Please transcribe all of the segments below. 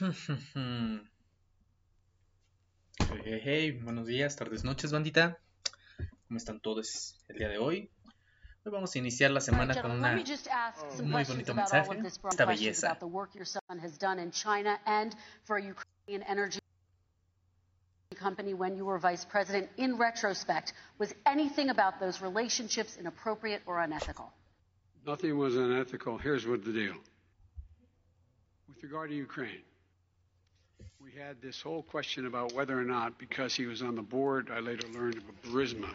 Hey, hey, buenos días, tardes, noches, bandita. ¿Cómo están todos el día de hoy? Hoy vamos a iniciar la semana con una, un muy bonito mensaje, esta belleza. company when you were vice president in retrospect was anything about those relationships inappropriate or unethical nothing was unethical here's what the deal with regard to ukraine we had this whole question about whether or not, because he was on the board, I later learned of a Burisma,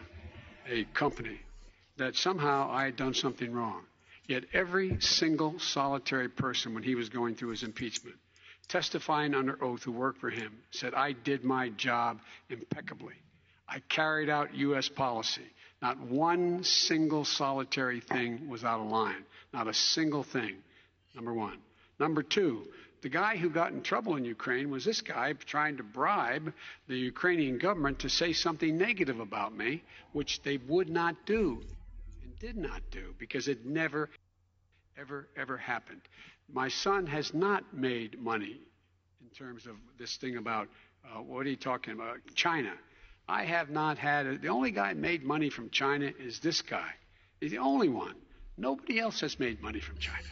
a company, that somehow I had done something wrong. Yet every single solitary person, when he was going through his impeachment, testifying under oath who worked for him, said, I did my job impeccably. I carried out U.S. policy. Not one single solitary thing was out of line. Not a single thing. Number one. Number two, the guy who got in trouble in Ukraine was this guy trying to bribe the Ukrainian government to say something negative about me, which they would not do and did not do because it never, ever, ever happened. My son has not made money in terms of this thing about uh, what are you talking about? China. I have not had it. The only guy made money from China is this guy. He's the only one. Nobody else has made money from China.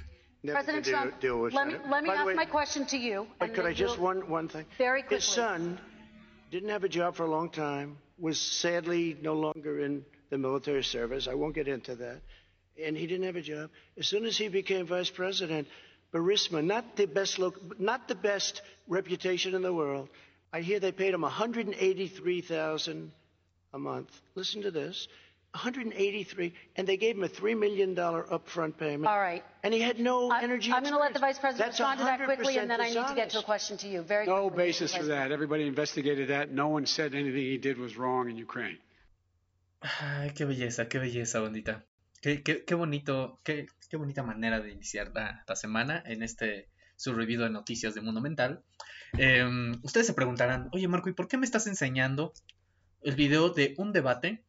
President Trump, deal with let me, Senate. let me By the ask way- my question to you. But and could then I just you'll- one one thing? Very quickly. His son didn't have a job for a long time. Was sadly no longer in the military service. I won't get into that. And he didn't have a job. As soon as he became vice president, Burisma, not the best loc- not the best reputation in the world. I hear they paid him 183,000 a month. Listen to this. 183 and they gave him a 3 million dollar upfront payment. All right. And he had no I- energy I'm going to let the vice president That's respond to that quickly, and then I need to get to a question to you. Very No quickly, basis for that. Everybody investigated that. No one said anything he did was wrong in Ukraine. Ay, qué belleza, qué belleza, bandita. Qué, qué, qué bonito, qué, qué bonita manera de iniciar la, la semana en este su review de noticias de Mundo Mental. Em, ustedes se preguntarán, oye Marco, ¿y por qué me estás enseñando el video de un debate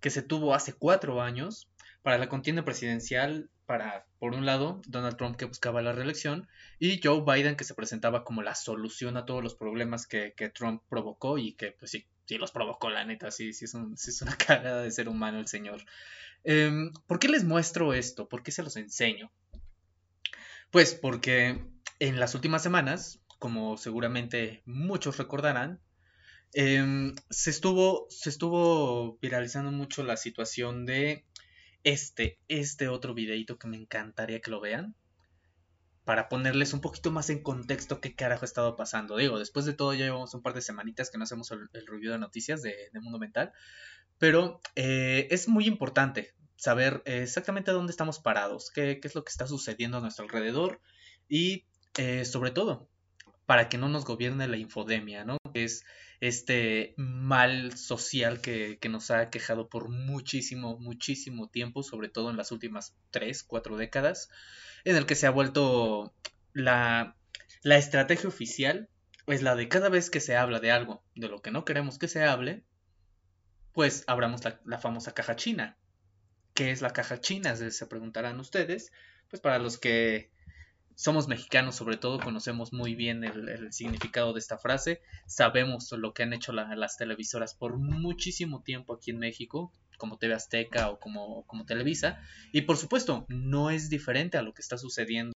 que se tuvo hace cuatro años para la contienda presidencial para, por un lado, Donald Trump que buscaba la reelección y Joe Biden que se presentaba como la solución a todos los problemas que, que Trump provocó y que pues sí, sí los provocó la neta, sí, sí es, un- sí es una cagada de ser humano el señor. Em, ¿Por qué les muestro esto? ¿Por qué se los enseño? Pues porque en las últimas semanas, como seguramente muchos recordarán, em, se estuvo, se estuvo viralizando mucho la situación de este, este otro videito que me encantaría que lo vean. Para ponerles un poquito más en contexto qué carajo ha estado pasando. Digo, después de todo ya llevamos un par de semanitas que no hacemos el, el review de noticias de, Mundo Mental. Pero eh, es muy importante saber exactamente dónde estamos parados, qué, qué es lo que está sucediendo a nuestro alrededor y eh, sobre todo para que no nos gobierne la infodemia, ¿no? Es este mal social que, nos ha quejado por muchísimo, muchísimo tiempo, sobre todo en las últimas tres, cuatro décadas, en el que se ha vuelto la, la estrategia oficial, es la de cada vez que se habla de algo de lo que no queremos que se hable, pues abramos la, la famosa caja china. ¿Qué es la caja china? Se preguntarán ustedes. Pues para los que somos mexicanos, sobre todo, conocemos muy bien el, significado de esta frase. Sabemos lo que han hecho la- las televisoras por muchísimo tiempo aquí en México, como TV Azteca o como, como Televisa. Y por supuesto, no es diferente a lo que está sucediendo.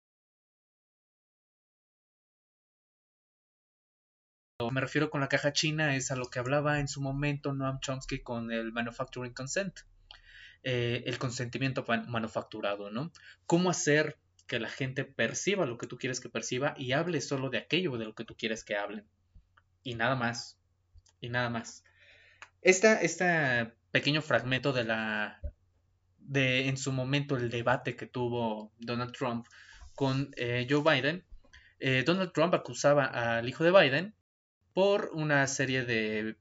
Me refiero con la caja china, es a lo que hablaba en su momento Noam Chomsky con el Manufacturing Consent eh, el consentimiento fa- manufacturado, ¿no? Cómo hacer que la gente perciba lo que tú quieres que perciba y hable solo de aquello de lo que tú quieres que hablen. Y nada más. Y nada más. Esta, este pequeño fragmento de la. de en su momento el debate que tuvo Donald Trump con eh, Joe Biden. eh, Donald Trump acusaba al hijo de Biden por una serie de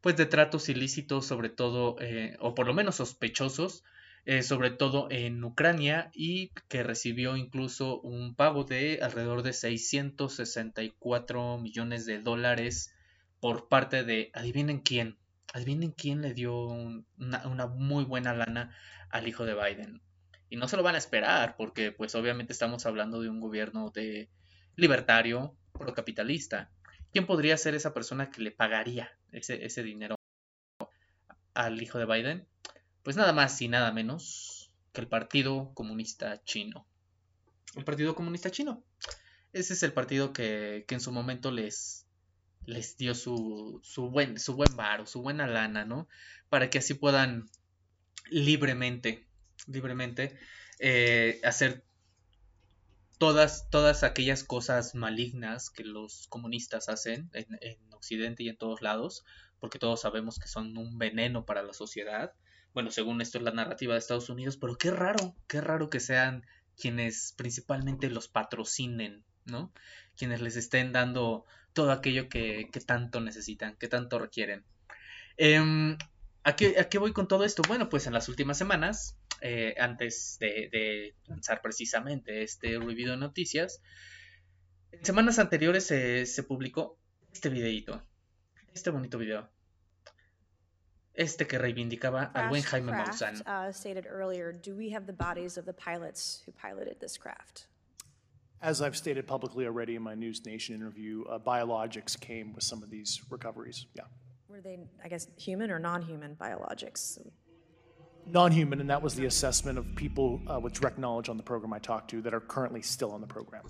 pues de tratos ilícitos, sobre todo, eh, o por lo menos sospechosos, eh, sobre todo en Ucrania, y que recibió incluso un pago de alrededor de 664 millones de dólares por parte de, adivinen quién, adivinen quién le dio un- una, una muy buena lana al hijo de Biden. Y no se lo van a esperar, porque pues obviamente estamos hablando de un gobierno de libertario, procapitalista. ¿Quién podría ser esa persona que le pagaría ese, ese dinero al hijo de Biden? Pues nada más y nada menos que el Partido Comunista Chino. El Partido Comunista Chino. Ese es el partido que, que en su momento les, les dio su, su buen, su buen su buena lana, ¿no? Para que así puedan libremente, libremente eh, hacer todas, todas aquellas cosas malignas que los comunistas hacen en, en, Occidente y en todos lados, porque todos sabemos que son un veneno para la sociedad. Bueno, según esto es la narrativa de Estados Unidos, pero qué raro, qué raro que sean quienes principalmente los patrocinen, ¿no? Quienes les estén dando todo aquello que, que tanto necesitan, que tanto requieren. Eh, ¿a, qué, ¿A qué voy con todo esto? Bueno, pues en las últimas semanas eh, antes de, de, lanzar precisamente este review de noticias, en semanas anteriores se publicó este videito, este bonito video. Este que reivindicaba al buen Jaime Maussan. Uh, stated earlier, do we have the bodies of the pilots who piloted this craft? As I've stated publicly already in my News Nation interview, uh, biologics came with some of these recoveries. Yeah. Were they, I guess, human or non human biologics? non-human, and that was the assessment of people uh, with direct knowledge on the program I talked to that are currently still on the program.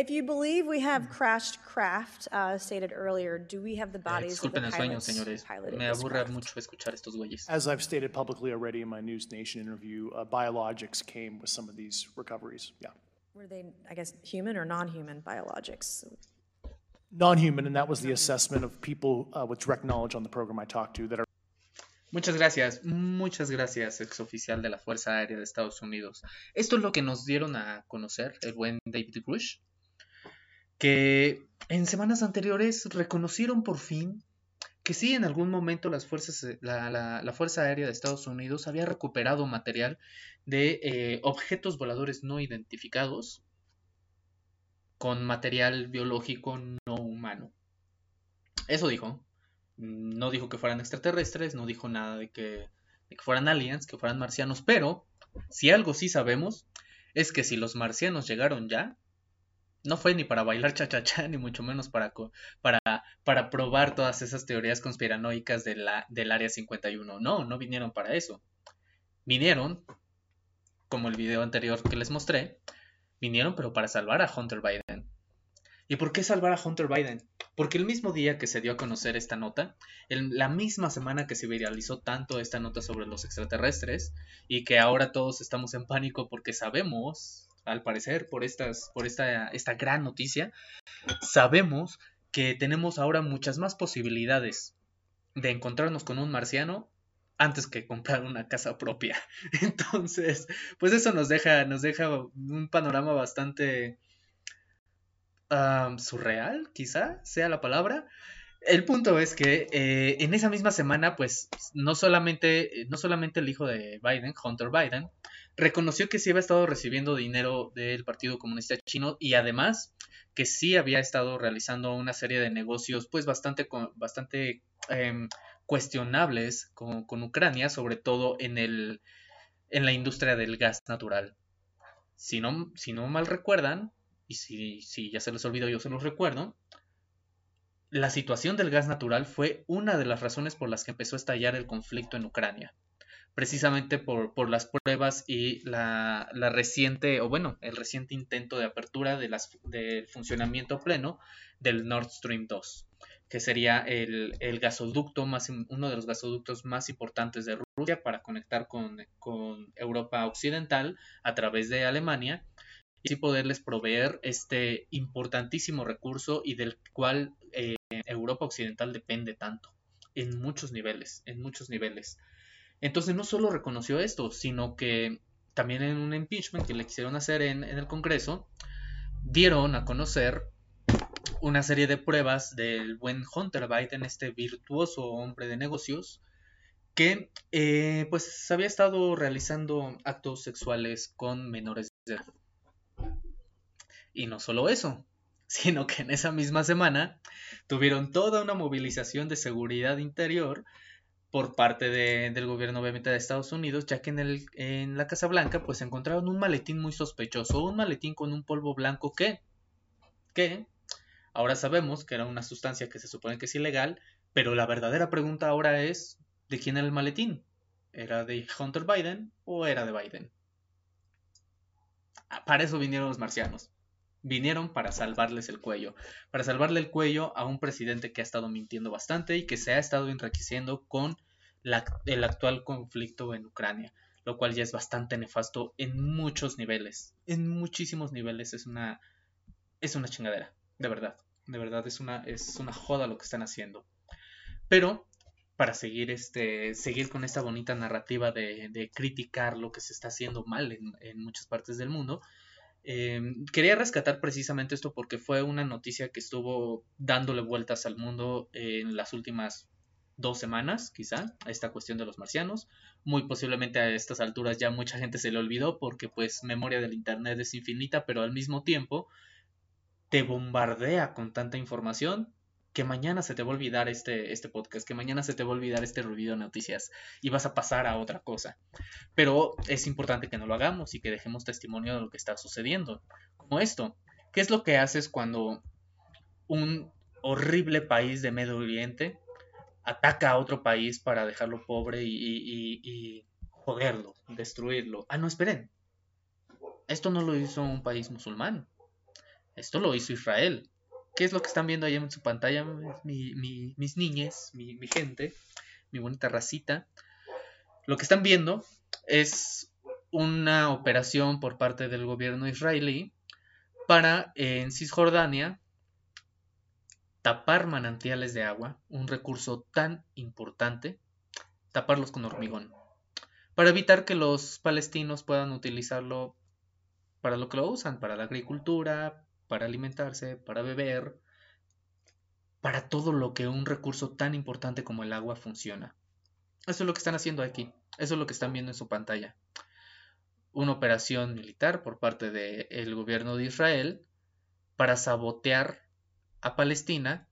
If you believe we have crashed craft, uh, stated earlier, do we have the Eh, bodies of the disculpen el sueño, pilots señores. piloted Me this aburre craft? mucho escuchar estos güeyes. As I've stated publicly already in my News Nation interview, uh, biologics came with some of these recoveries. Yeah. Were they, I guess, human or non human biologics? Non-human, and that was the assessment of people uh, with direct knowledge on the program I talked to that are Muchas gracias, muchas gracias, ex oficial de la Fuerza Aérea de Estados Unidos. Esto es lo que nos dieron a conocer el buen David Grush, que en semanas anteriores reconocieron por fin que sí, en algún momento las fuerzas, la, la, la Fuerza Aérea de Estados Unidos había recuperado material de eh, objetos voladores no identificados con material biológico no humano. Eso dijo. No dijo que fueran extraterrestres, no dijo nada de que, de que fueran aliens, que fueran marcianos, pero si algo sí sabemos es que si los marcianos llegaron ya, no fue ni para bailar cha-cha-cha, ni mucho menos para, para, para probar todas esas teorías conspiranoicas de la, del Área 51. No, no vinieron para eso. Vinieron, como el video anterior que les mostré, vinieron pero para salvar a Hunter Biden. ¿Y por qué salvar a Hunter Biden? Porque el mismo día que se dio a conocer esta nota, en la misma semana que se viralizó tanto esta nota sobre los extraterrestres y que ahora todos estamos en pánico porque sabemos, al parecer, por, estas, por esta, esta gran noticia, sabemos que tenemos ahora muchas más posibilidades de encontrarnos con un marciano antes que comprar una casa propia. Entonces, pues eso nos deja, nos deja un panorama bastante surreal, quizá sea la palabra. El punto es que eh, en esa misma semana, pues, no solamente, no solamente el hijo de Biden, Hunter Biden, reconoció que sí había estado recibiendo dinero del Partido Comunista Chino y además que sí había estado realizando una serie de negocios, pues, bastante, bastante eh, cuestionables con, con, Ucrania, sobre todo en, el, en la industria del gas natural. Si no, si no mal recuerdan, y si, si ya se les olvidó, yo se los recuerdo, la situación del gas natural fue una de las razones por las que empezó a estallar el conflicto en Ucrania. Precisamente por, por las pruebas y la, la, reciente, o bueno, el reciente intento de apertura de las, del funcionamiento pleno del Nord Stream 2, que sería el, el gasoducto más, uno de los gasoductos más importantes de Rusia para conectar con, con Europa Occidental a través de Alemania y así poderles proveer este importantísimo recurso y del cual eh, Europa Occidental depende tanto, en muchos niveles, en muchos niveles. Entonces no solo reconoció esto, sino que también en un impeachment que le quisieron hacer en, el Congreso, dieron a conocer una serie de pruebas del buen Hunter Biden, este virtuoso hombre de negocios, que eh, pues había estado realizando actos sexuales con menores de edad. Y no solo eso, sino que en esa misma semana tuvieron toda una movilización de seguridad interior por parte de, del gobierno obviamente de Estados Unidos, ya que en, el, en la Casa Blanca pues encontraron un maletín muy sospechoso, un maletín con un polvo blanco que que ahora sabemos que era una sustancia que se supone que es ilegal, pero la verdadera pregunta ahora es, ¿de quién era el maletín? ¿Era de Hunter Biden o era de Biden? Ah, para eso vinieron los marcianos. Vinieron para salvarles el cuello, para salvarle el cuello a un presidente que ha estado mintiendo bastante y que se ha estado enriqueciendo con el actual conflicto en Ucrania, lo cual ya es bastante nefasto en muchos niveles, en muchísimos niveles es una es una chingadera, de verdad, de verdad es una es una joda lo que están haciendo. Pero para seguir este seguir con esta bonita narrativa de, criticar lo que se está haciendo mal en, muchas partes del mundo, em, quería rescatar precisamente esto porque fue una noticia que estuvo dándole vueltas al mundo en las últimas dos semanas, quizá, a esta cuestión de los marcianos. Muy posiblemente a estas alturas ya mucha gente se le olvidó porque pues memoria del Internet es infinita, pero al mismo tiempo te bombardea con tanta información que mañana se te va a olvidar este, este podcast, que mañana se te va a olvidar este ruido de noticias y vas a pasar a otra cosa. Pero es importante que no lo hagamos y que dejemos testimonio de lo que está sucediendo. Como esto, ¿qué es lo que haces cuando un horrible país de Medio Oriente ataca a otro país para dejarlo pobre y, joderlo, destruirlo. Ah, no, esperen. Esto no lo hizo un país musulmán. Esto lo hizo Israel. ¿Qué es lo que están viendo ahí en su pantalla? mis niñes, mi, mi gente, mi bonita racita. Lo que están viendo es una operación por parte del gobierno israelí para en Cisjordania tapar manantiales de agua, un recurso tan importante, taparlos con hormigón, para evitar que los palestinos puedan utilizarlo para lo que lo usan, para la agricultura, para alimentarse, para beber, para todo lo que un recurso tan importante como el agua funciona. Eso es lo que están haciendo aquí, eso es lo que están viendo en su pantalla. Una operación militar por parte del gobierno de Israel para sabotear a Palestina,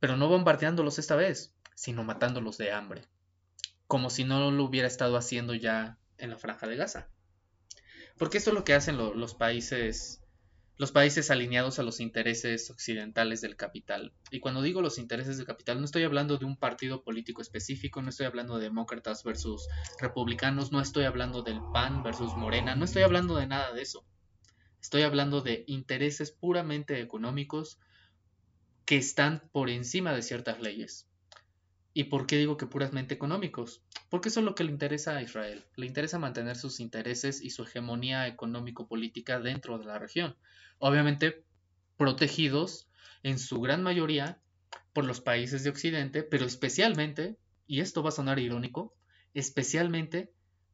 pero no bombardeándolos esta vez, sino matándolos de hambre, como si no lo hubiera estado haciendo ya en la franja de Gaza. Porque esto es lo que hacen los países los países alineados a los intereses occidentales del capital. Y cuando digo los intereses del capital, no estoy hablando de un partido político específico, no estoy hablando de demócratas versus republicanos, no estoy hablando del PAN versus Morena, no estoy hablando de nada de eso. Estoy hablando de intereses puramente económicos que están por encima de ciertas leyes. ¿Y por qué digo que puramente económicos? Porque eso es lo que le interesa a Israel. Le interesa mantener sus intereses y su hegemonía económico-política dentro de la región. Obviamente protegidos en su gran mayoría por los países de Occidente, pero especialmente, y esto va a sonar irónico, especialmente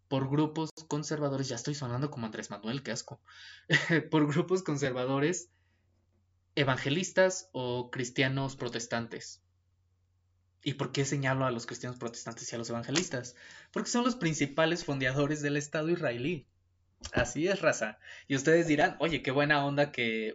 por grupos conservadores, ya estoy sonando como Andrés Manuel, qué asco, por grupos conservadores evangelistas o cristianos protestantes. ¿Y por qué señalo a los cristianos protestantes y a los evangelistas? Porque son los principales fundadores del Estado israelí. Así es, raza. Y ustedes dirán, oye, qué buena onda que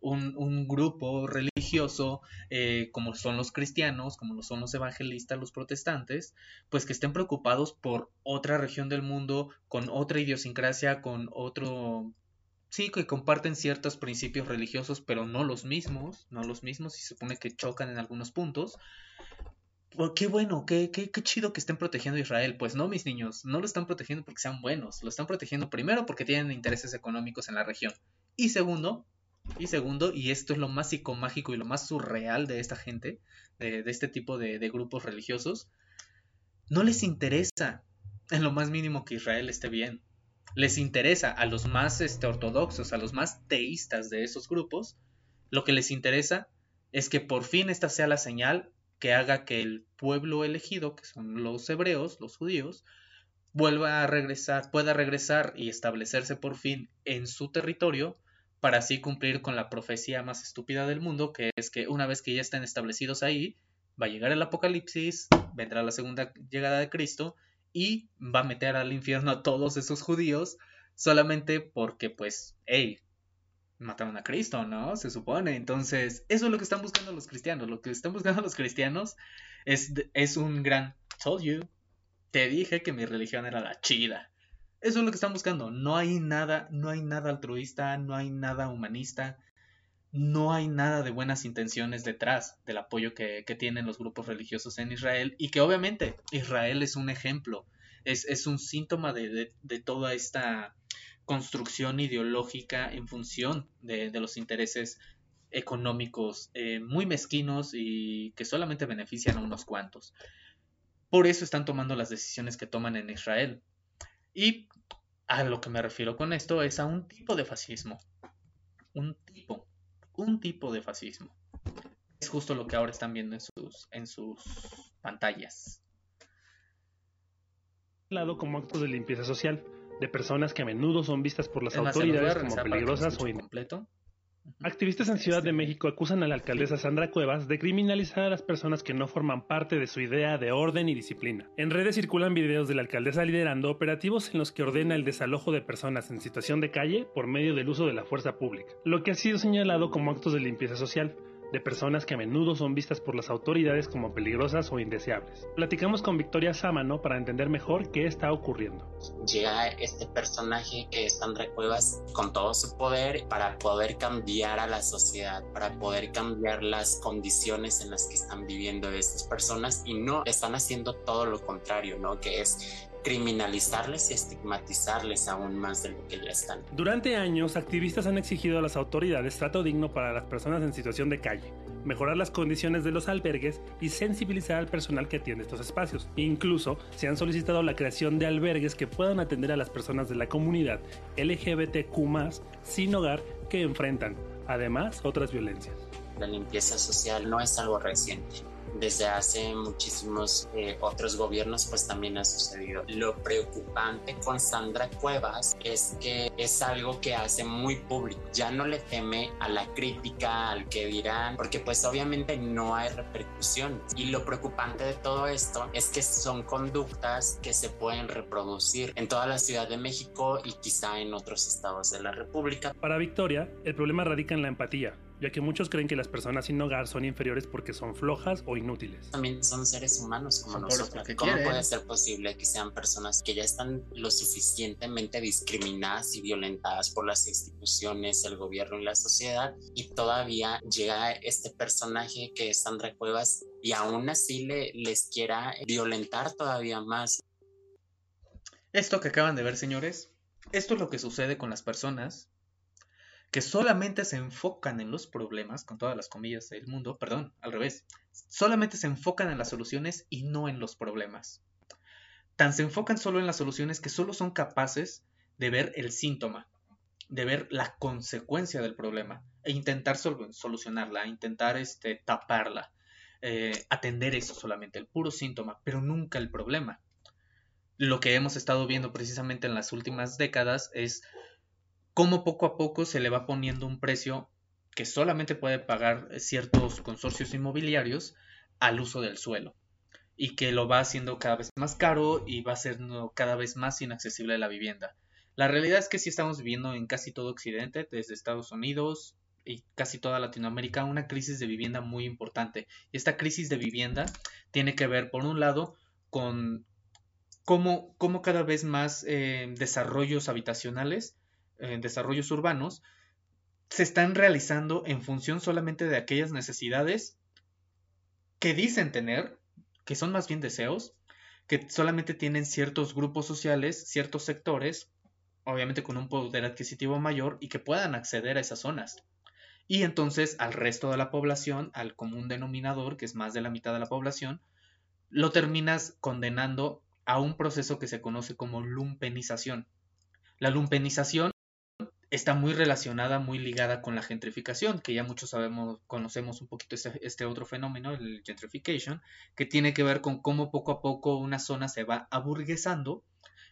un, grupo religioso, eh, como son los cristianos, como lo son los evangelistas, los protestantes, pues que estén preocupados por otra región del mundo, con otra idiosincrasia, con otro sí que comparten ciertos principios religiosos, pero no los mismos, no los mismos, y se supone que chocan en algunos puntos. Pues, qué bueno, qué, qué, qué chido que estén protegiendo a Israel. Pues no, mis niños, no lo están protegiendo porque sean buenos, lo están protegiendo primero porque tienen intereses económicos en la región. Y segundo, y segundo, y esto es lo más psicomágico y lo más surreal de esta gente, de, este tipo de, de grupos religiosos, no les interesa en lo más mínimo que Israel esté bien les interesa a los más este, ortodoxos, a los más teístas de esos grupos, lo que les interesa es que por fin esta sea la señal que haga que el pueblo elegido, que son los hebreos, los judíos, vuelva a regresar, pueda regresar y establecerse por fin en su territorio para así cumplir con la profecía más estúpida del mundo, que es que una vez que ya estén establecidos ahí, va a llegar el apocalipsis, vendrá la segunda llegada de Cristo y va a meter al infierno a todos esos judíos solamente porque, pues, hey, mataron a Cristo, ¿no? Se supone. Entonces, eso es lo que están buscando los cristianos. Lo que están buscando los cristianos es, es un gran told you. Te dije que mi religión era la chida. Eso es lo que están buscando. No hay nada, no hay nada altruista, no hay nada humanista. No hay nada de buenas intenciones detrás del apoyo que, tienen los grupos religiosos en Israel y que obviamente Israel es un ejemplo, es, un síntoma de, toda esta construcción ideológica en función de, los intereses económicos eh, muy mezquinos y que solamente benefician a unos cuantos. Por eso están tomando las decisiones que toman en Israel. Y a lo que me refiero con esto es a un tipo de fascismo. Un tipo un tipo de fascismo. Es justo lo que ahora están viendo en sus, en sus pantallas. Lado como actos de limpieza social, de personas que a menudo son vistas por las autoridades como peligrosas o incompleto. Activistas en Ciudad de México acusan a la alcaldesa Sandra Cuevas de criminalizar a las personas que no forman parte de su idea de orden y disciplina. En redes circulan videos de la alcaldesa liderando operativos en los que ordena el desalojo de personas en situación de calle por medio del uso de la fuerza pública, lo que ha sido señalado como actos de limpieza social de personas que a menudo son vistas por las autoridades como peligrosas o indeseables. Platicamos con Victoria Sámano para entender mejor qué está ocurriendo. Llega este personaje que es Sandra Cuevas con todo su poder para poder cambiar a la sociedad, para poder cambiar las condiciones en las que están viviendo estas personas y no están haciendo todo lo contrario, ¿no? Que es criminalizarles y estigmatizarles aún más de lo que ya están. Durante años, activistas han exigido a las autoridades trato digno para las personas en situación de calle, mejorar las condiciones de los albergues y sensibilizar al personal que atiende estos espacios. Incluso se han solicitado la creación de albergues que puedan atender a las personas de la comunidad LGBTQ sin hogar que enfrentan, además, otras violencias. La limpieza social no es algo reciente desde hace muchísimos eh, otros gobiernos pues también ha sucedido. Lo preocupante con Sandra Cuevas es que es algo que hace muy público, ya no le teme a la crítica, al que dirán, porque pues obviamente no hay repercusión. Y lo preocupante de todo esto es que son conductas que se pueden reproducir en toda la Ciudad de México y quizá en otros estados de la República. Para Victoria, el problema radica en la empatía ya que muchos creen que las personas sin hogar son inferiores porque son flojas o inútiles. También son seres humanos como nosotros. ¿Cómo puede ser posible que sean personas que ya están lo suficientemente discriminadas y violentadas por las instituciones, el gobierno y la sociedad y todavía llega este personaje que es Sandra Cuevas y aún así le, les quiera violentar todavía más? Esto que acaban de ver, señores, esto es lo que sucede con las personas que solamente se enfocan en los problemas, con todas las comillas del mundo, perdón, al revés, solamente se enfocan en las soluciones y no en los problemas. Tan se enfocan solo en las soluciones que solo son capaces de ver el síntoma, de ver la consecuencia del problema e intentar solucionarla, intentar este, taparla, eh, atender eso solamente, el puro síntoma, pero nunca el problema. Lo que hemos estado viendo precisamente en las últimas décadas es cómo poco a poco se le va poniendo un precio que solamente puede pagar ciertos consorcios inmobiliarios al uso del suelo y que lo va haciendo cada vez más caro y va ser cada vez más inaccesible la vivienda. La realidad es que sí estamos viviendo en casi todo Occidente, desde Estados Unidos y casi toda Latinoamérica, una crisis de vivienda muy importante. Y esta crisis de vivienda tiene que ver, por un lado, con cómo, cómo cada vez más eh, desarrollos habitacionales en desarrollos urbanos se están realizando en función solamente de aquellas necesidades que dicen tener, que son más bien deseos, que solamente tienen ciertos grupos sociales, ciertos sectores, obviamente con un poder adquisitivo mayor y que puedan acceder a esas zonas. Y entonces al resto de la población, al común denominador, que es más de la mitad de la población, lo terminas condenando a un proceso que se conoce como lumpenización. La lumpenización está muy relacionada, muy ligada con la gentrificación, que ya muchos sabemos, conocemos un poquito este, otro fenómeno, el gentrification, que tiene que ver con cómo poco a poco una zona se va aburguesando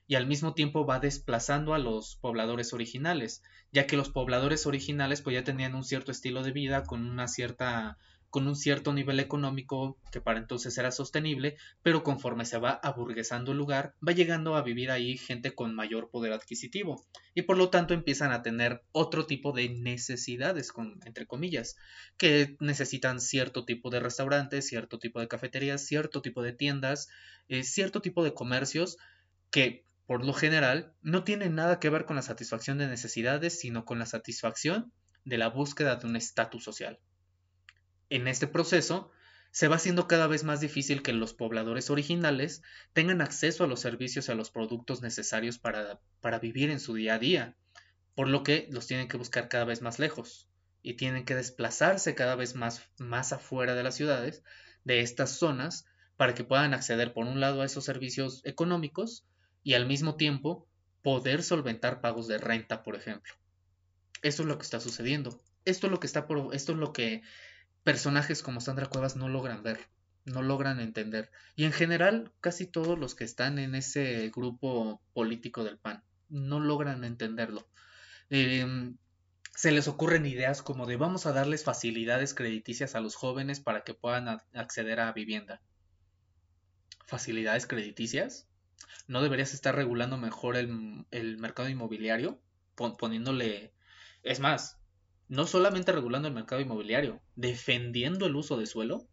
y al mismo tiempo va desplazando a los pobladores originales, ya que los pobladores originales pues ya tenían un cierto estilo de vida con una cierta con un cierto nivel económico que para entonces era sostenible, pero conforme se va aburguesando el lugar, va llegando a vivir ahí gente con mayor poder adquisitivo y por lo tanto empiezan a tener otro tipo de necesidades, entre comillas, que necesitan cierto tipo de restaurantes, cierto tipo de cafeterías, cierto tipo de tiendas, eh, cierto tipo de comercios que por lo general no tienen nada que ver con la satisfacción de necesidades, sino con la satisfacción de la búsqueda de un estatus social. En este proceso, se va haciendo cada vez más difícil que los pobladores originales tengan acceso a los servicios y a los productos necesarios para, para vivir en su día a día, por lo que los tienen que buscar cada vez más lejos y tienen que desplazarse cada vez más, más afuera de las ciudades, de estas zonas, para que puedan acceder por un lado a esos servicios económicos y al mismo tiempo poder solventar pagos de renta, por ejemplo. Eso es lo que está sucediendo. Esto es lo que está por, esto es lo que personajes como Sandra Cuevas no logran ver, no logran entender. Y en general, casi todos los que están en ese grupo político del PAN no logran entenderlo. Eh, se les ocurren ideas como de vamos a darles facilidades crediticias a los jóvenes para que puedan acceder a vivienda. ¿Facilidades crediticias? ¿No deberías estar regulando mejor el mercado inmobiliario? poniéndole... Es más, no solamente regulando el mercado inmobiliario, defendiendo el uso de suelo.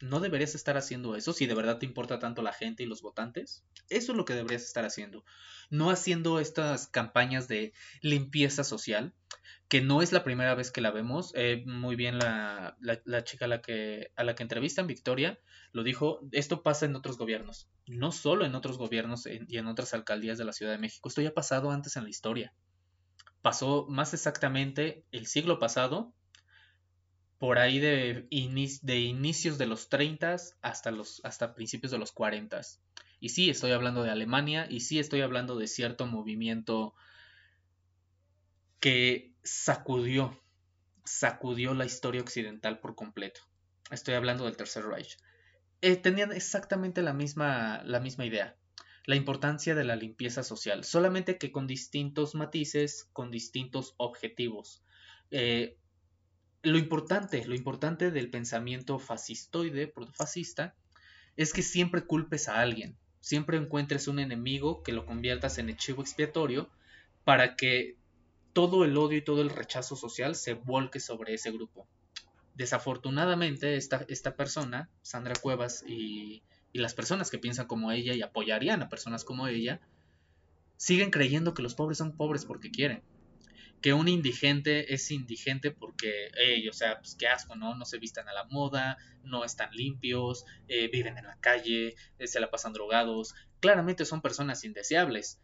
¿No deberías estar haciendo eso si de verdad te importa tanto la gente y los votantes? Eso es lo que deberías estar haciendo. No haciendo estas campañas de limpieza social que no es la primera vez que la vemos. Eh, muy bien la, la, chica a la, que, a la que entrevistan, Victoria, lo dijo, esto pasa en otros gobiernos, no solo en otros gobiernos y en otras alcaldías de la Ciudad de México, esto ya ha pasado antes en la historia. Pasó más exactamente el siglo pasado, por ahí de, inicios de los 30 hasta, hasta principios de los 40. Y sí, estoy hablando de Alemania y sí estoy hablando de cierto movimiento que sacudió, sacudió la historia occidental por completo. Estoy hablando del Tercer Reich. Eh, tenían exactamente la misma, la misma idea, la importancia de la limpieza social, solamente que con distintos matices, con distintos objetivos. Eh, lo importante, lo importante del pensamiento fascistoide, fascista, es que siempre culpes a alguien, siempre encuentres un enemigo que lo conviertas en chivo expiatorio para que todo el odio y todo el rechazo social se volque sobre ese grupo. Desafortunadamente, esta, esta persona, Sandra Cuevas, y, y las personas que piensan como ella y apoyarían a personas como ella, siguen creyendo que los pobres son pobres porque quieren. Que un indigente es indigente porque, o sea, pues qué asco, ¿no? No se vistan a la moda, no están limpios, eh, viven en la calle, eh, se la pasan drogados. Claramente son personas indeseables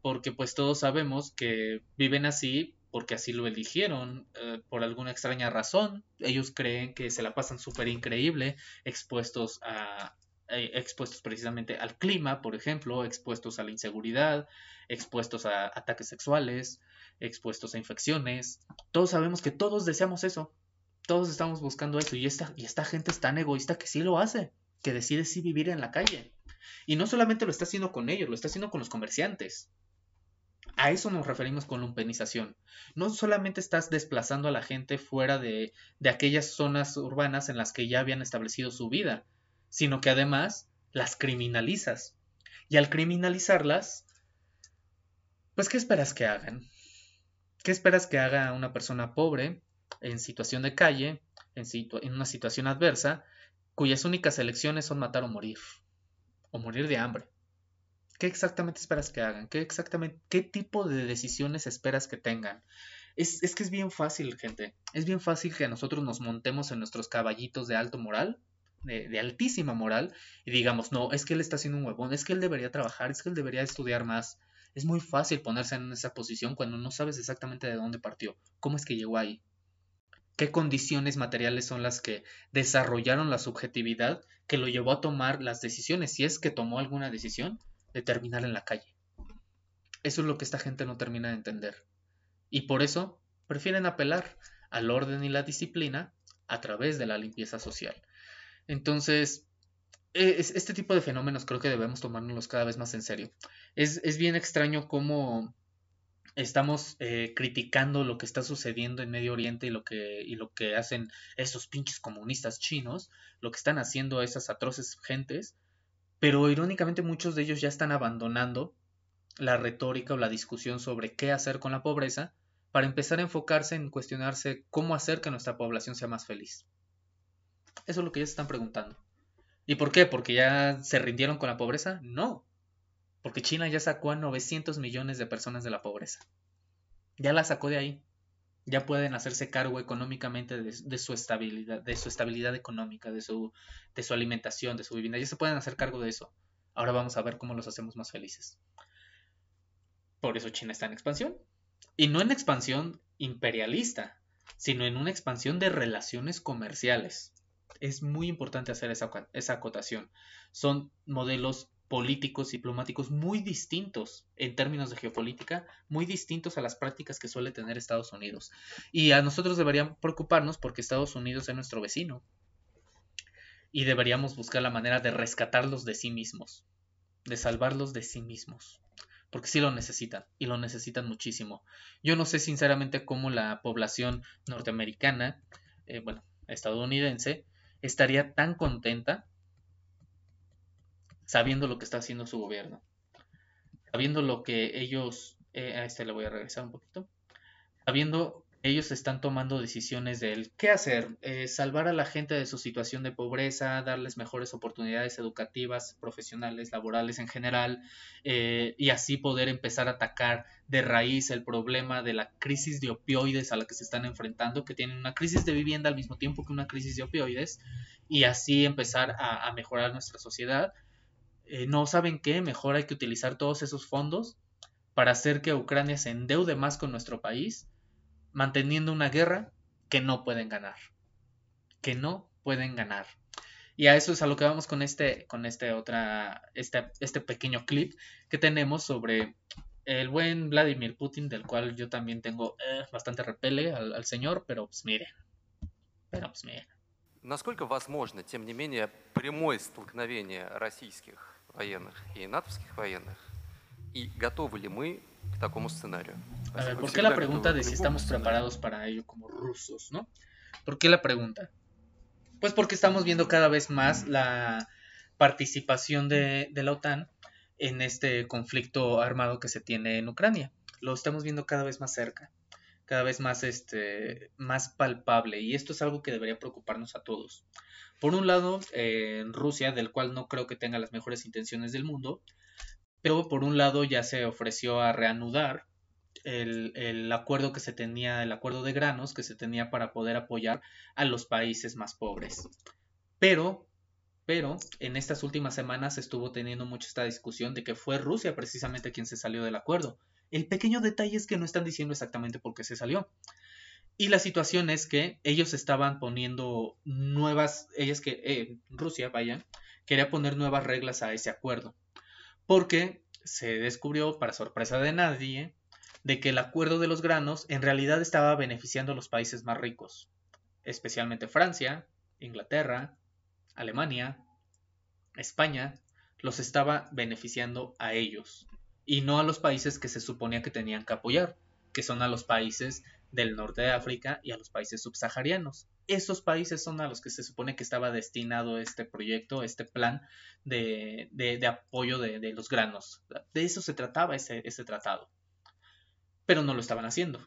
porque pues todos sabemos que viven así porque así lo eligieron eh, por alguna extraña razón. Ellos creen que se la pasan súper increíble, expuestos a eh, expuestos precisamente al clima, por ejemplo, expuestos a la inseguridad, expuestos a ataques sexuales, expuestos a infecciones. Todos sabemos que todos deseamos eso. Todos estamos buscando eso y esta, y esta gente es tan egoísta que sí lo hace, que decide sí vivir en la calle. Y no solamente lo está haciendo con ellos, lo está haciendo con los comerciantes. A eso nos referimos con lumpenización. No solamente estás desplazando a la gente fuera de, de aquellas zonas urbanas en las que ya habían establecido su vida, sino que además las criminalizas. Y al criminalizarlas, pues ¿qué esperas que hagan? ¿Qué esperas que haga una persona pobre, en situación de calle, en, en una situación adversa, cuyas únicas elecciones son matar o morir? o morir de hambre. ¿Qué exactamente esperas que hagan? ¿Qué exactamente, qué tipo de decisiones esperas que tengan? Es, que es bien fácil, gente. Es bien fácil que nosotros nos montemos en nuestros caballitos de alto moral, de, altísima moral, y digamos, no, es que él está haciendo un huevón, es que él debería trabajar, es que él debería estudiar más. Es muy fácil ponerse en esa posición cuando no sabes exactamente de dónde partió, cómo es que llegó ahí qué condiciones materiales son las que desarrollaron la subjetividad que lo llevó a tomar las decisiones, si es que tomó alguna decisión, de terminar en la calle. Eso es lo que esta gente no termina de entender. Y por eso prefieren apelar al orden y la disciplina a través de la limpieza social. Entonces, e, este tipo de fenómenos creo que debemos tomárnoslos cada vez más en serio. Es, bien extraño cómo estamos eh, criticando lo que está sucediendo en Medio Oriente y lo que y lo que hacen esos pinches comunistas chinos, lo que están haciendo esas atroces gentes, pero irónicamente muchos de ellos ya están abandonando la retórica o la discusión sobre qué hacer con la pobreza para empezar a enfocarse en cuestionarse cómo hacer que nuestra población sea más feliz. Eso es lo que ellos están preguntando. ¿Y por qué? ¿Porque ya se rindieron con la pobreza? No, porque China ya sacó a 900 millones de personas de la pobreza. Ya la sacó de ahí. ya pueden hacerse cargo económicamente de, su estabilidad, de su estabilidad económica, de su, de su alimentación, de su vivienda, ya se pueden hacer cargo de eso. Ahora vamos a ver cómo los hacemos más felices. Por eso China está en expansión. Y no en expansión imperialista, sino en una expansión de relaciones comerciales. Es muy importante hacer esa, esa acotación. Son modelos políticos diplomáticos muy distintos en términos de geopolítica, muy distintos a las prácticas que suele tener Estados Unidos. Y a nosotros deberían preocuparnos porque Estados Unidos es nuestro vecino. Y deberíamos buscar la manera de rescatarlos de sí mismos, de salvarlos de sí mismos. Porque sí lo necesitan, y lo necesitan muchísimo. Yo no sé sinceramente cómo la población norteamericana, eh, bueno, estadounidense, estaría tan contenta sabiendo lo que está haciendo su gobierno, sabiendo lo que ellos, eh, a este le voy a regresar un poquito, sabiendo ellos están tomando decisiones del qué hacer, eh, salvar a la gente de su situación de pobreza, darles mejores oportunidades educativas, profesionales, laborales en general, eh, y así poder empezar a atacar de raíz el problema de la crisis de opioides a la que se están enfrentando, que tienen una crisis de vivienda al mismo tiempo que una crisis de opioides, y así empezar a mejorar nuestra sociedad. Eh, no saben qué, mejor hay que utilizar todos esos fondos para hacer que Ucrania se endeude más con nuestro país, manteniendo una guerra que no pueden ganar. Que no pueden ganar. Y a eso es a lo que vamos con este, con este otra, este, este pequeño clip que tenemos sobre el buen Vladimir Putin, del cual yo también tengo eh, bastante repele al, al, señor, pero pues miren, pero pues miren. Насколько возможно, тем не менее, прямое столкновение российских военных и натовских военных? ¿Y готовы ли мы está como escenario. A ver, ¿por qué la pregunta de si estamos preparados para ello como rusos, no? ¿Por qué la pregunta? Pues porque estamos viendo cada vez más la participación de, la OTAN en este conflicto armado que se tiene en Ucrania. Lo estamos viendo cada vez más cerca, cada vez más, este, más palpable, y esto es algo que debería preocuparnos a todos. Por un lado, eh, Rusia, del cual no creo que tenga las mejores intenciones del mundo, pero por un lado ya se ofreció a reanudar el, acuerdo que se tenía, el acuerdo de granos que se tenía para poder apoyar a los países más pobres. Pero, pero en estas últimas semanas estuvo teniendo mucho esta discusión de que fue Rusia precisamente quien se salió del acuerdo. El pequeño detalle es que no están diciendo exactamente por qué se salió. Y la situación es que ellos estaban poniendo nuevas, ellas que, eh, Rusia, vaya, quería poner nuevas reglas a ese acuerdo. Porque se descubrió, para sorpresa de nadie, de que el acuerdo de los granos en realidad estaba beneficiando a los países más ricos, especialmente Francia, Inglaterra, Alemania, España, los estaba beneficiando a ellos y no a los países que se suponía que tenían que apoyar, que son a los países del norte de África y a los países subsaharianos. Esos países son a los que se supone que estaba destinado este proyecto, este plan de, apoyo de, los granos. De eso se trataba ese, ese tratado. Pero no lo estaban haciendo.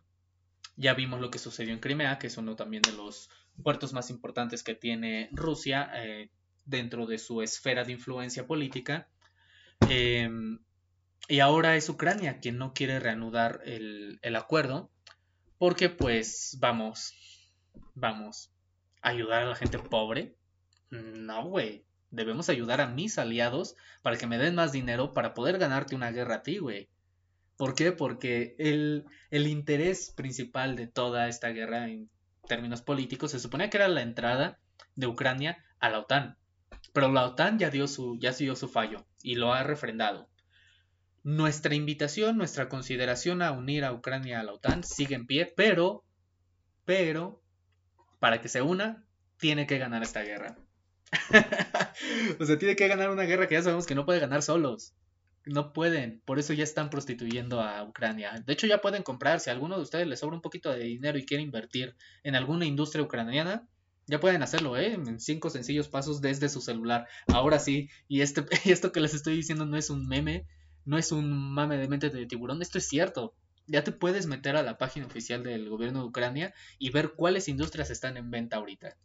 Ya vimos lo que sucedió en Crimea, que es uno también de los puertos más importantes que tiene Rusia eh, dentro de su esfera de influencia política. Em, y ahora es Ucrania quien no quiere reanudar el, el acuerdo porque pues vamos, vamos, ayudar a la gente pobre. No, güey. Debemos ayudar a mis aliados para que me den más dinero para poder ganarte una guerra a ti, güey. ¿Por qué? Porque el, el interés principal de toda esta guerra en términos políticos se suponía que era la entrada de Ucrania a la OTAN. Pero la OTAN ya dio su, ya su fallo y lo ha refrendado. Nuestra invitación, nuestra consideración a unir a Ucrania a la OTAN sigue en pie, pero, pero, para que se una, tiene que ganar esta guerra. o sea, tiene que ganar una guerra que ya sabemos que no puede ganar solos. No pueden, por eso ya están prostituyendo a Ucrania. De hecho, ya pueden comprar, si a alguno de ustedes les sobra un poquito de dinero y quiere invertir en alguna industria ucraniana, ya pueden hacerlo, ¿eh? En cinco sencillos pasos desde su celular. Ahora sí, y, este, y esto que les estoy diciendo no es un meme, no es un mame de mente de tiburón, esto es cierto Ya te puedes meter a la página oficial del gobierno de Ucrania y ver cuáles industrias están en venta ahorita.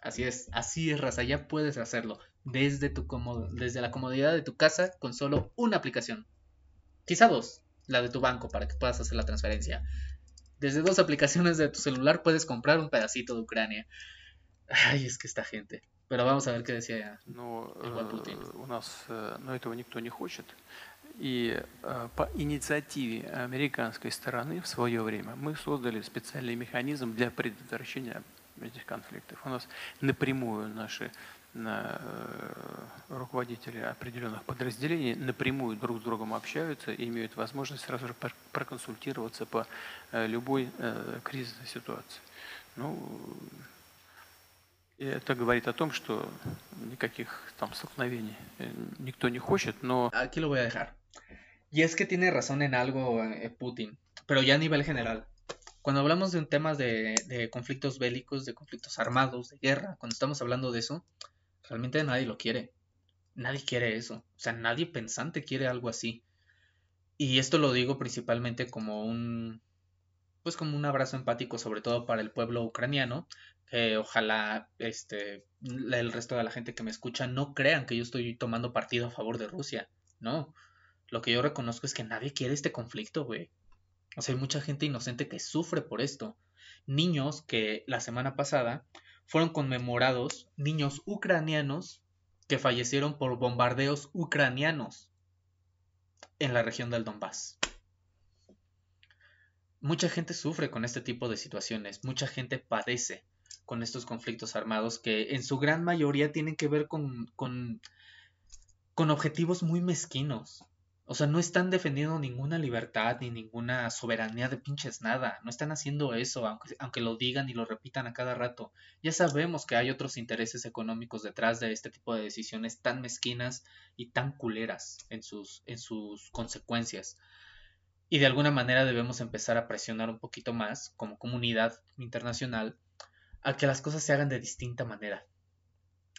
Así es, así es, raza, ya puedes hacerlo desde, tu desde la comodidad de tu casa con solo una aplicación. Quizá dos, la de tu banco para que puedas hacer la transferencia. Desde dos aplicaciones de tu celular puedes comprar un pedacito de Ucrania. Ay, es que esta gente. Pero vamos a ver qué decía Но, Putin. У нас но этого никто не хочет. И по инициативе американской стороны в свое время мы создали специальный механизм для предотвращения этих конфликтов. У нас напрямую наши руководители определенных подразделений напрямую друг с другом общаются и имеют возможность сразу же проконсультироваться по любой кризисной ситуации. Ну, это говорит о том, что никаких там столкновений никто не хочет, но... Y es que tiene razón en algo eh, Putin, pero ya a nivel general. Cuando hablamos de un tema de, de conflictos bélicos, de conflictos armados, de guerra, cuando estamos hablando de eso, realmente nadie lo quiere. Nadie quiere eso. O sea, nadie pensante quiere algo así. Y esto lo digo principalmente como un, pues como un abrazo empático, sobre todo para el pueblo ucraniano. que ojalá este, el resto de la gente que me escucha no crean que yo estoy tomando partido a favor de Rusia. No. Lo que yo reconozco es que nadie quiere este conflicto, güey. O sea, hay mucha gente inocente que sufre por esto. Niños que la semana pasada fueron conmemorados, niños ucranianos que fallecieron por bombardeos ucranianos en la región del Donbass. Mucha gente sufre con este tipo de situaciones, mucha gente padece con estos conflictos armados que en su gran mayoría tienen que ver con, con, con objetivos muy mezquinos. O sea, no están defendiendo ninguna libertad ni ninguna soberanía de pinches nada. No están haciendo eso, aunque, aunque, lo digan y lo repitan a cada rato. Ya sabemos que hay otros intereses económicos detrás de este tipo de decisiones tan mezquinas y tan culeras en sus, en sus consecuencias. Y de alguna manera debemos empezar a presionar un poquito más como comunidad internacional a que las cosas se hagan de distinta manera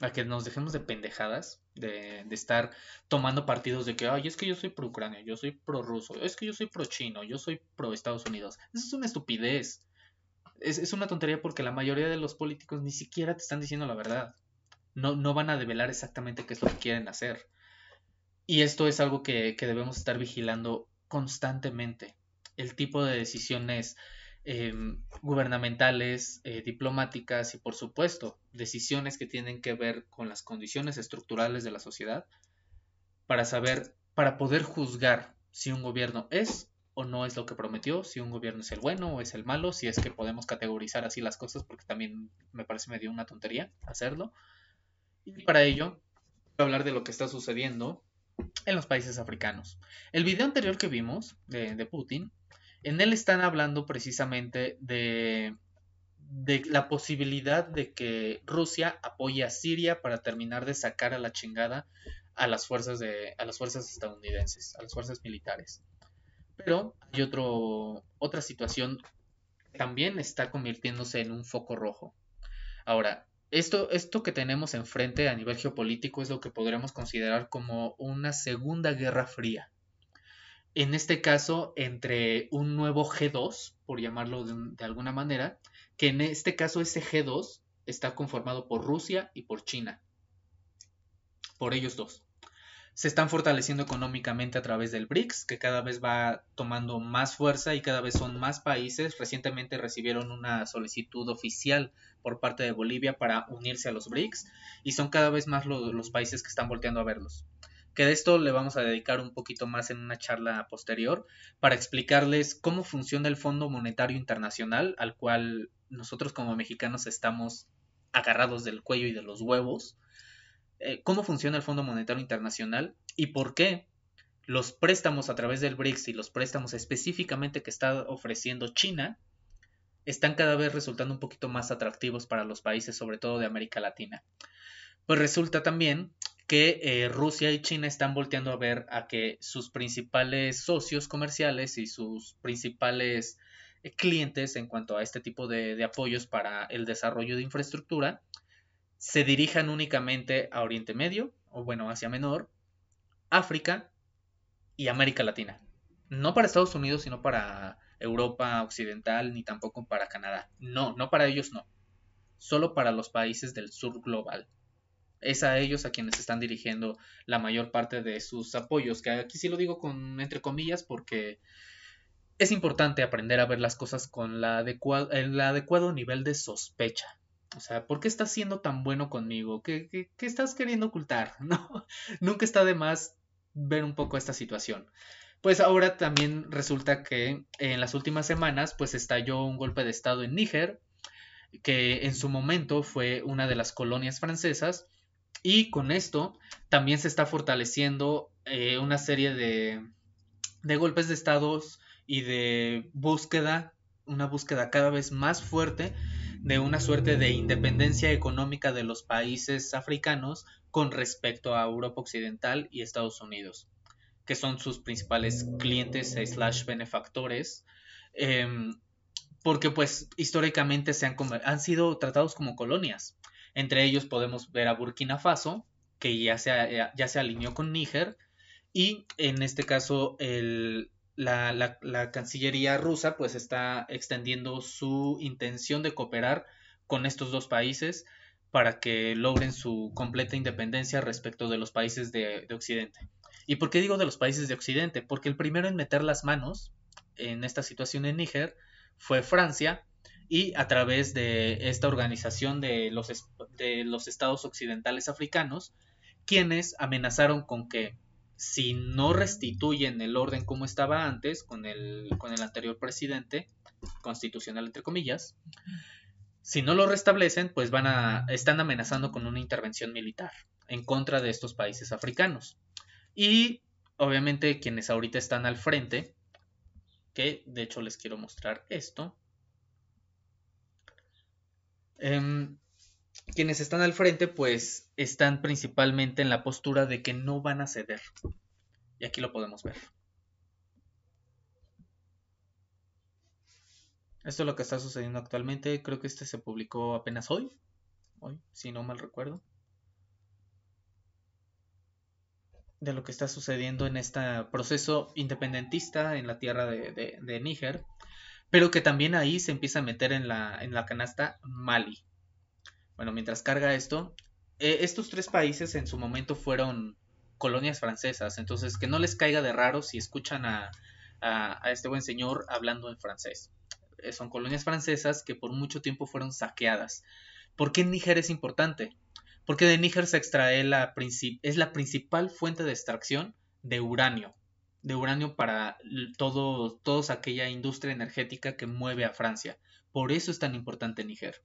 a que nos dejemos de pendejadas, de, estar tomando partidos de que, ay, es que yo soy pro Ucrania, yo soy pro ruso, es que yo soy pro chino, yo soy pro Estados Unidos. Eso es una estupidez. Es, es, una tontería porque la mayoría de los políticos ni siquiera te están diciendo la verdad. No, no van a develar exactamente qué es lo que quieren hacer. Y esto es algo que, que debemos estar vigilando constantemente. El tipo de decisiones Em, gubernamentales, eh, diplomáticas y por supuesto decisiones que tienen que ver con las condiciones estructurales de la sociedad para saber, para poder juzgar si un gobierno es o no es lo que prometió, si un gobierno es el bueno o es el malo, si es que podemos categorizar así las cosas, porque también me parece medio una tontería hacerlo. Y para ello, voy a hablar de lo que está sucediendo en los países africanos. El video anterior que vimos de, de Putin en él están hablando precisamente de, la posibilidad de que Rusia apoye a Siria para terminar de sacar a la chingada a las fuerzas de a las fuerzas estadounidenses, a las fuerzas militares. Pero hay otro otra situación que también está convirtiéndose en un foco rojo. Ahora, esto, esto que tenemos enfrente a nivel geopolítico es lo que podríamos considerar como una segunda guerra fría en este caso entre un nuevo G2, por llamarlo de, alguna manera, que en este caso ese G2 está conformado por Rusia y por China. Por ellos dos. Se están fortaleciendo económicamente a través del BRICS, que cada vez va tomando más fuerza y cada vez son más países. Recientemente recibieron una solicitud oficial por parte de Bolivia para unirse a los BRICS y son cada vez más los países que están volteando a verlos que de esto le vamos a dedicar un poquito más en una charla posterior para explicarles cómo funciona el Fondo Monetario Internacional al cual nosotros como mexicanos estamos agarrados del cuello y de los huevos, eh, cómo funciona el Fondo Monetario Internacional y por qué los préstamos a través del BRICS y los préstamos específicamente que está ofreciendo China están cada vez resultando un poquito más atractivos para los países, sobre todo de América Latina. Pues resulta también que eh, Rusia y China están volteando a ver a que sus principales socios comerciales y sus principales eh, clientes en cuanto a este tipo de, apoyos para el desarrollo de infraestructura se dirijan únicamente a Oriente Medio, o bueno, Asia Menor, África y América Latina. No para Estados Unidos, sino para Europa Occidental, ni tampoco para Canadá. No, no para ellos no. Solo para los países del sur global es a ellos a quienes están dirigiendo la mayor parte de sus apoyos, que aquí sí lo digo con entre comillas porque es importante aprender a ver las cosas con la el adecuado nivel de sospecha. O sea, ¿por qué estás siendo tan bueno conmigo? ¿Qué, qué, estás queriendo ocultar? No, nunca está de más ver un poco esta situación. Pues ahora también resulta que en las últimas semanas pues estalló un golpe de estado en Níger, que en su momento fue una de las colonias francesas, y con esto también se está fortaleciendo eh, una serie de, de golpes de estados y de búsqueda, una búsqueda cada vez más fuerte de una suerte de independencia económica de los países africanos con respecto a Europa Occidental y Estados Unidos que son sus principales clientes slash benefactores, em, porque pues históricamente se han, han sido tratados como colonias. Entre ellos podemos ver a Burkina Faso, que ya se, ya se alineó con Níger, y en este caso la, la, Cancillería rusa pues está extendiendo su intención de cooperar con estos dos países para que logren su completa independencia respecto de los países de Occidente. ¿Y por qué digo de los países de Occidente? Porque el primero en meter las manos en esta situación en Níger fue Francia y a través de esta organización de los, de los estados occidentales africanos, quienes amenazaron con que si no restituyen el orden como estaba antes, con el, con el anterior presidente, constitucional entre comillas, si no lo restablecen, pues van a, están amenazando con una intervención militar en contra de estos países africanos. Y obviamente quienes ahorita están al frente, que de hecho les quiero mostrar esto. Em, quienes están al frente pues están principalmente en la postura de que no van a ceder. Y aquí lo podemos ver. Esto es lo que está sucediendo actualmente. Creo que este se publicó apenas hoy. Hoy, si no mal recuerdo. de lo que está sucediendo en este proceso independentista en la tierra de, Níger, pero que también ahí se empieza a meter en la, en la canasta Mali. Bueno, mientras carga esto, eh, estos tres países en su momento fueron colonias francesas, entonces que no les caiga de raro si escuchan a, a, este buen señor hablando en francés. Eh, son colonias francesas que por mucho tiempo fueron saqueadas. ¿Por qué Níger es importante? porque de Níger se extrae la es la principal fuente de extracción de uranio, de uranio para todo, toda aquella industria energética que mueve a Francia. Por eso es tan importante Níger.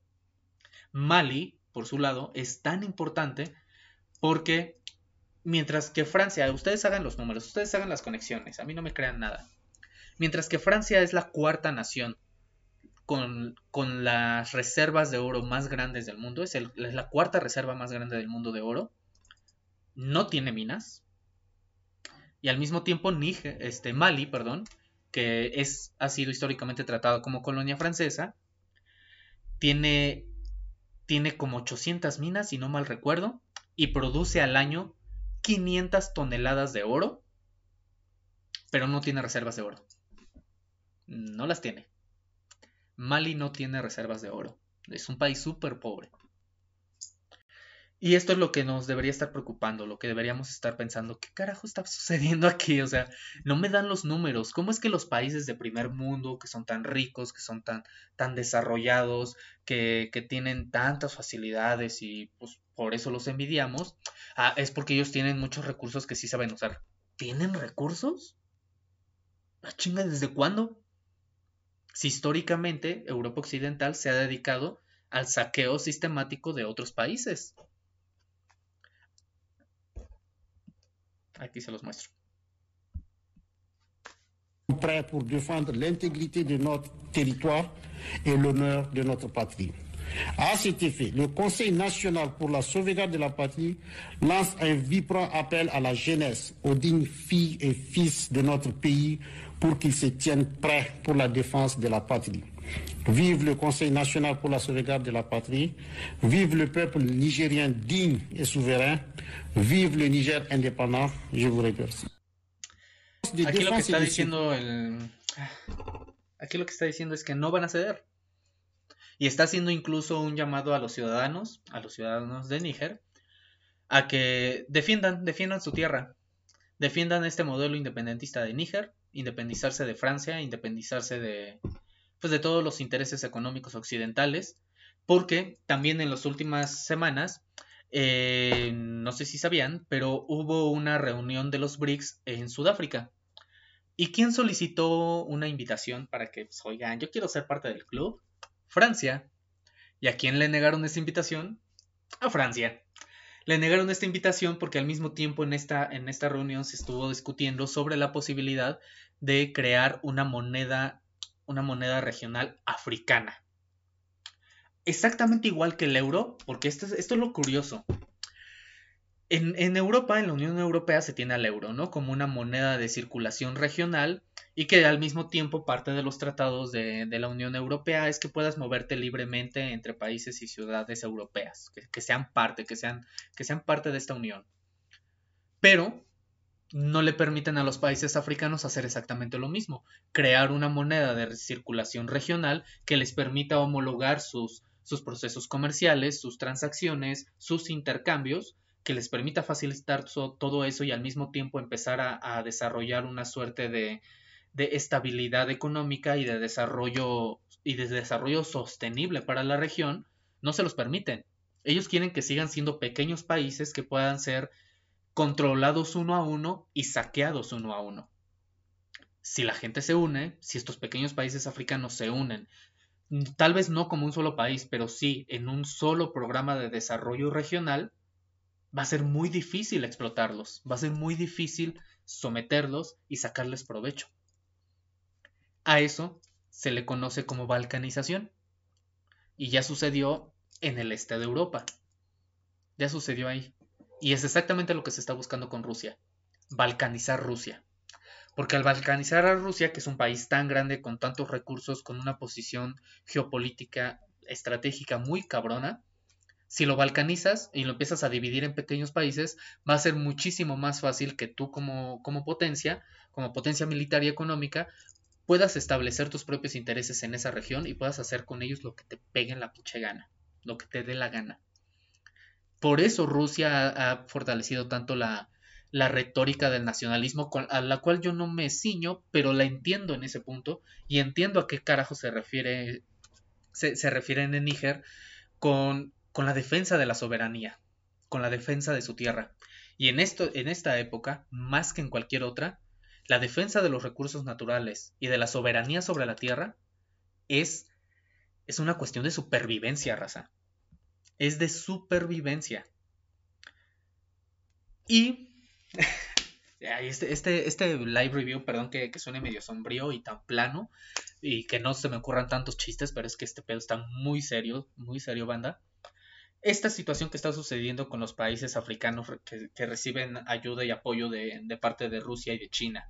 Mali, por su lado, es tan importante porque mientras que Francia, ustedes hagan los números, ustedes hagan las conexiones, a mí no me crean nada. Mientras que Francia es la cuarta nación con, las reservas de oro más grandes del mundo, es, la cuarta reserva más grande del mundo de oro, no tiene minas, y al mismo tiempo este, Mali, perdón, que es, ha sido históricamente tratado como colonia francesa, tiene, tiene como 800 minas, si no mal recuerdo, y produce al año 500 toneladas de oro, pero no tiene reservas de oro. No las tiene. Mali no tiene reservas de oro. Es un país súper pobre. Y esto es lo que nos debería estar preocupando, lo que deberíamos estar pensando, ¿qué carajo está sucediendo aquí? O sea, no me dan los números. ¿Cómo es que los países de primer mundo, que son tan ricos, que son tan, tan desarrollados, que, que tienen tantas facilidades y pues por eso los envidiamos, ah, es porque ellos tienen muchos recursos que sí saben usar. ¿Tienen recursos? ¿La ah, chinga desde cuándo? si históricamente Europa Occidental se ha dedicado al saqueo sistemático de otros países. Aquí se los muestro. Prêt pour défendre l'intégrité de notre territoire et l'honneur de notre patrie. À cet effet, le Conseil national pour la sauvegarde de la patrie lance un vibrant appel à la jeunesse, aux dignes filles et fils de notre pays pour qu'ils se tiennent prêts pour la défense de la patrie. Vive le Conseil national pour la sauvegarde de la patrie, vive le peuple nigérien digne et souverain, vive le Niger indépendant. Je vous remercie. Aquí lo que está diciendo el... Aquí lo que está diciendo es que no van a ceder. Y está haciendo incluso un llamado a los ciudadanos, a los ciudadanos de Níger, a que defiendan, defiendan su tierra, defiendan este modelo independentista de Níger independizarse de Francia, independizarse de, pues, de todos los intereses económicos occidentales, porque también en las últimas semanas, eh, no sé si sabían, pero hubo una reunión de los BRICS en Sudáfrica. ¿Y quién solicitó una invitación para que, pues, oigan, yo quiero ser parte del club? Francia. ¿Y a quién le negaron esa invitación? A Francia. Le negaron esta invitación porque al mismo tiempo en esta, en esta reunión se estuvo discutiendo sobre la posibilidad de crear una moneda, una moneda regional africana. Exactamente igual que el euro, porque esto, esto es lo curioso. En, en, Europa, en la Unión Europea, se tiene al euro, ¿no? Como una moneda de circulación regional y que al mismo tiempo parte de los tratados de, la Unión Europea es que puedas moverte libremente entre países y ciudades europeas, que, sean parte, que sean, que sean parte de esta unión. Pero no le permiten a los países africanos hacer exactamente lo mismo, crear una moneda de circulación regional que les permita homologar sus, sus procesos comerciales, sus transacciones, sus intercambios, que les permita facilitar todo eso y al mismo tiempo empezar a desarrollar una suerte de, de estabilidad económica y de desarrollo y de desarrollo sostenible para la región, no se los permiten. Ellos quieren que sigan siendo pequeños países que puedan ser controlados uno a uno y saqueados uno a uno. Si la gente se une, si estos pequeños países africanos se unen, tal vez no como un solo país, pero sí en un solo programa de desarrollo regional, va a ser muy difícil explotarlos, va a ser muy difícil someterlos y sacarles provecho. A eso se le conoce como balcanización. Y ya sucedió en el este de Europa. Ya sucedió ahí. Y es exactamente lo que se está buscando con Rusia. Balcanizar Rusia. Porque al balcanizar a Rusia, que es un país tan grande, con tantos recursos, con una posición geopolítica estratégica muy cabrona, si lo balcanizas y lo empiezas a dividir en pequeños países, va a ser muchísimo más fácil que tú como, como potencia, como potencia militar y económica, puedas establecer tus propios intereses en esa región y puedas hacer con ellos lo que te pegue en la pinche gana, lo que te dé la gana. Por eso Rusia ha, fortalecido tanto la, la, retórica del nacionalismo, a la cual yo no me ciño, pero la entiendo en ese punto y entiendo a qué carajo se refiere, se, se refieren en Níger con, con la defensa de la soberanía, con la defensa de su tierra. Y en, esto, en esta época, más que en cualquier otra, la defensa de los recursos naturales y de la soberanía sobre la tierra es, es una cuestión de supervivencia, raza. Es de supervivencia. Y este, este, este live review, perdón que, que suene medio sombrío y tan plano y que no se me ocurran tantos chistes, pero es que este pedo está muy serio, muy serio, banda. Esta situación que está sucediendo con los países africanos que, reciben ayuda y apoyo de, de parte de Rusia y de China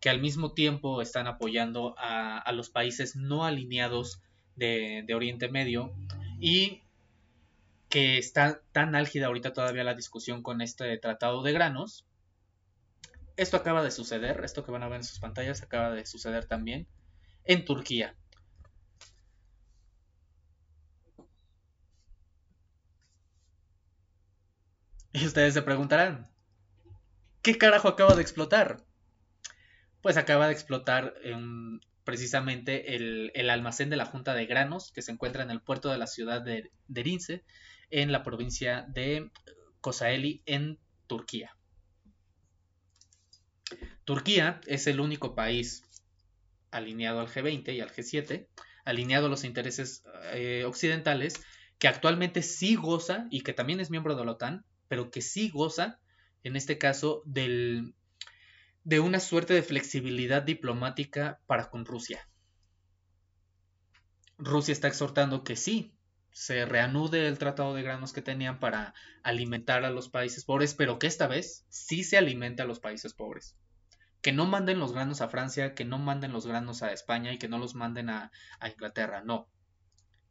que al mismo tiempo están apoyando a, los países no alineados de, Oriente Medio y que está tan álgida ahorita todavía la discusión con este tratado de granos. Esto acaba de suceder, esto que van a ver en sus pantallas acaba de suceder también en Turquía. Y ustedes se preguntarán, ¿qué carajo acaba de explotar? pues acaba de explotar precisamente el, almacén de la Junta de Granos que se encuentra en el puerto de la ciudad de, de en la provincia de Kosaeli, en Turquía. Turquía es el único país alineado al G20 y al G7, alineado a los intereses eh, occidentales, que actualmente sí goza y que también es miembro de la OTAN, pero que sí goza, en este caso, de una suerte de flexibilidad diplomática para con Rusia. Rusia está exhortando que sí, se reanude el tratado de granos que tenían para alimentar a los países pobres, pero que esta vez sí se alimente a los países pobres. Que no manden los granos a Francia, que no manden los granos a España y que no los manden a, a Inglaterra, no.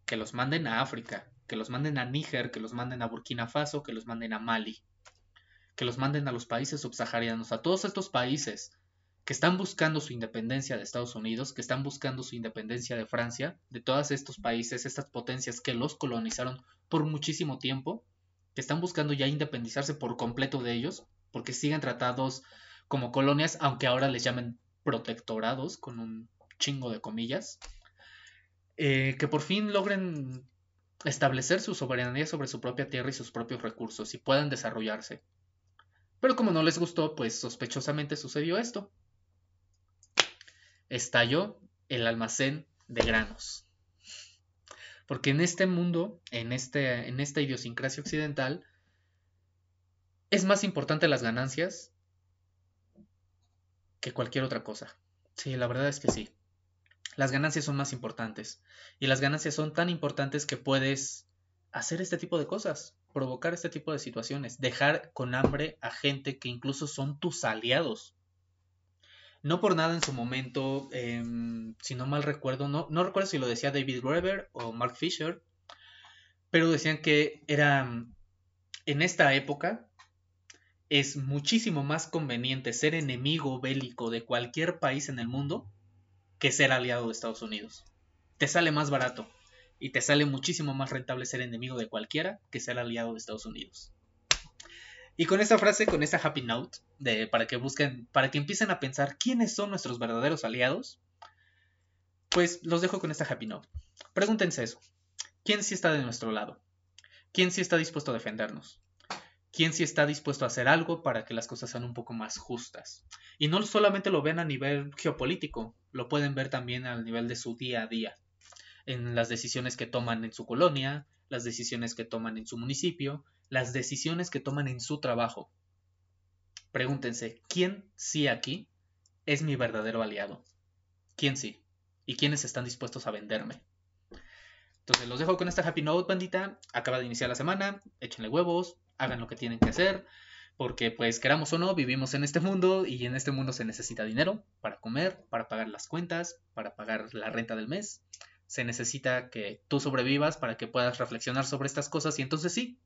Que los manden a África, que los manden a Níger, que los manden a Burkina Faso, que los manden a Mali que los manden a los países subsaharianos, a todos estos países que están buscando su independencia de Estados Unidos, que están buscando su independencia de Francia, de todos estos países, estas potencias que los colonizaron por muchísimo tiempo, que están buscando ya independizarse por completo de ellos, porque siguen tratados como colonias, aunque ahora les llamen protectorados, con un chingo de comillas, eh, que por fin logren establecer su soberanía sobre su propia tierra y sus propios recursos y puedan desarrollarse. Pero como no les gustó, pues sospechosamente sucedió esto. Estalló el almacén de granos. Porque en este mundo, en, este, en esta idiosincrasia occidental, es más importante las ganancias que cualquier otra cosa. Sí, la verdad es que sí. Las ganancias son más importantes. Y las ganancias son tan importantes que puedes hacer este tipo de cosas, provocar este tipo de situaciones, dejar con hambre a gente que incluso son tus aliados. No por nada en su momento, em, si no mal recuerdo, no, recuerdo si lo decía David Graeber o Mark Fisher, pero decían que era en esta época es muchísimo más conveniente ser enemigo bélico de cualquier país en el mundo que ser aliado de Estados Unidos. Te sale más barato y te sale muchísimo más rentable ser enemigo de cualquiera que ser aliado de Estados Unidos. Y con esta frase, con esta happy note, de, para que busquen, para que empiecen a pensar quiénes son nuestros verdaderos aliados, pues los dejo con esta happy note. Pregúntense eso. ¿Quién sí está de nuestro lado? ¿Quién sí está dispuesto a defendernos? ¿Quién sí está dispuesto a hacer algo para que las cosas sean un poco más justas? Y no solamente lo ven a nivel geopolítico, lo pueden ver también al nivel de su día a día, en las decisiones que toman en su colonia, las decisiones que toman en su municipio, las decisiones que toman en su trabajo. Pregúntense, ¿quién sí aquí es mi verdadero aliado? ¿Quién sí? ¿Y quiénes están dispuestos a venderme? Entonces los dejo con esta happy note, bandita. Acaba de iniciar la semana, échenle huevos, hagan lo que tienen que hacer, porque pues queramos o no, vivimos en este mundo y en este mundo se necesita dinero para comer, para pagar las cuentas, para pagar la renta del mes. Se necesita que tú sobrevivas para que puedas reflexionar sobre estas cosas y entonces sí,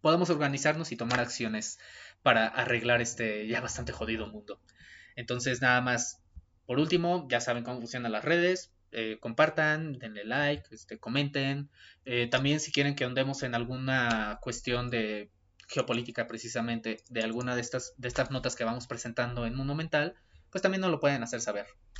podamos organizarnos y tomar acciones para arreglar este ya bastante jodido mundo. Entonces nada más, por último, ya saben cómo funcionan las redes, eh, compartan, denle like, este, comenten. Eh, también si quieren que andemos en alguna cuestión de geopolítica precisamente, de alguna de estas, de estas notas que vamos presentando en Mundo Mental, pues también nos lo pueden hacer saber.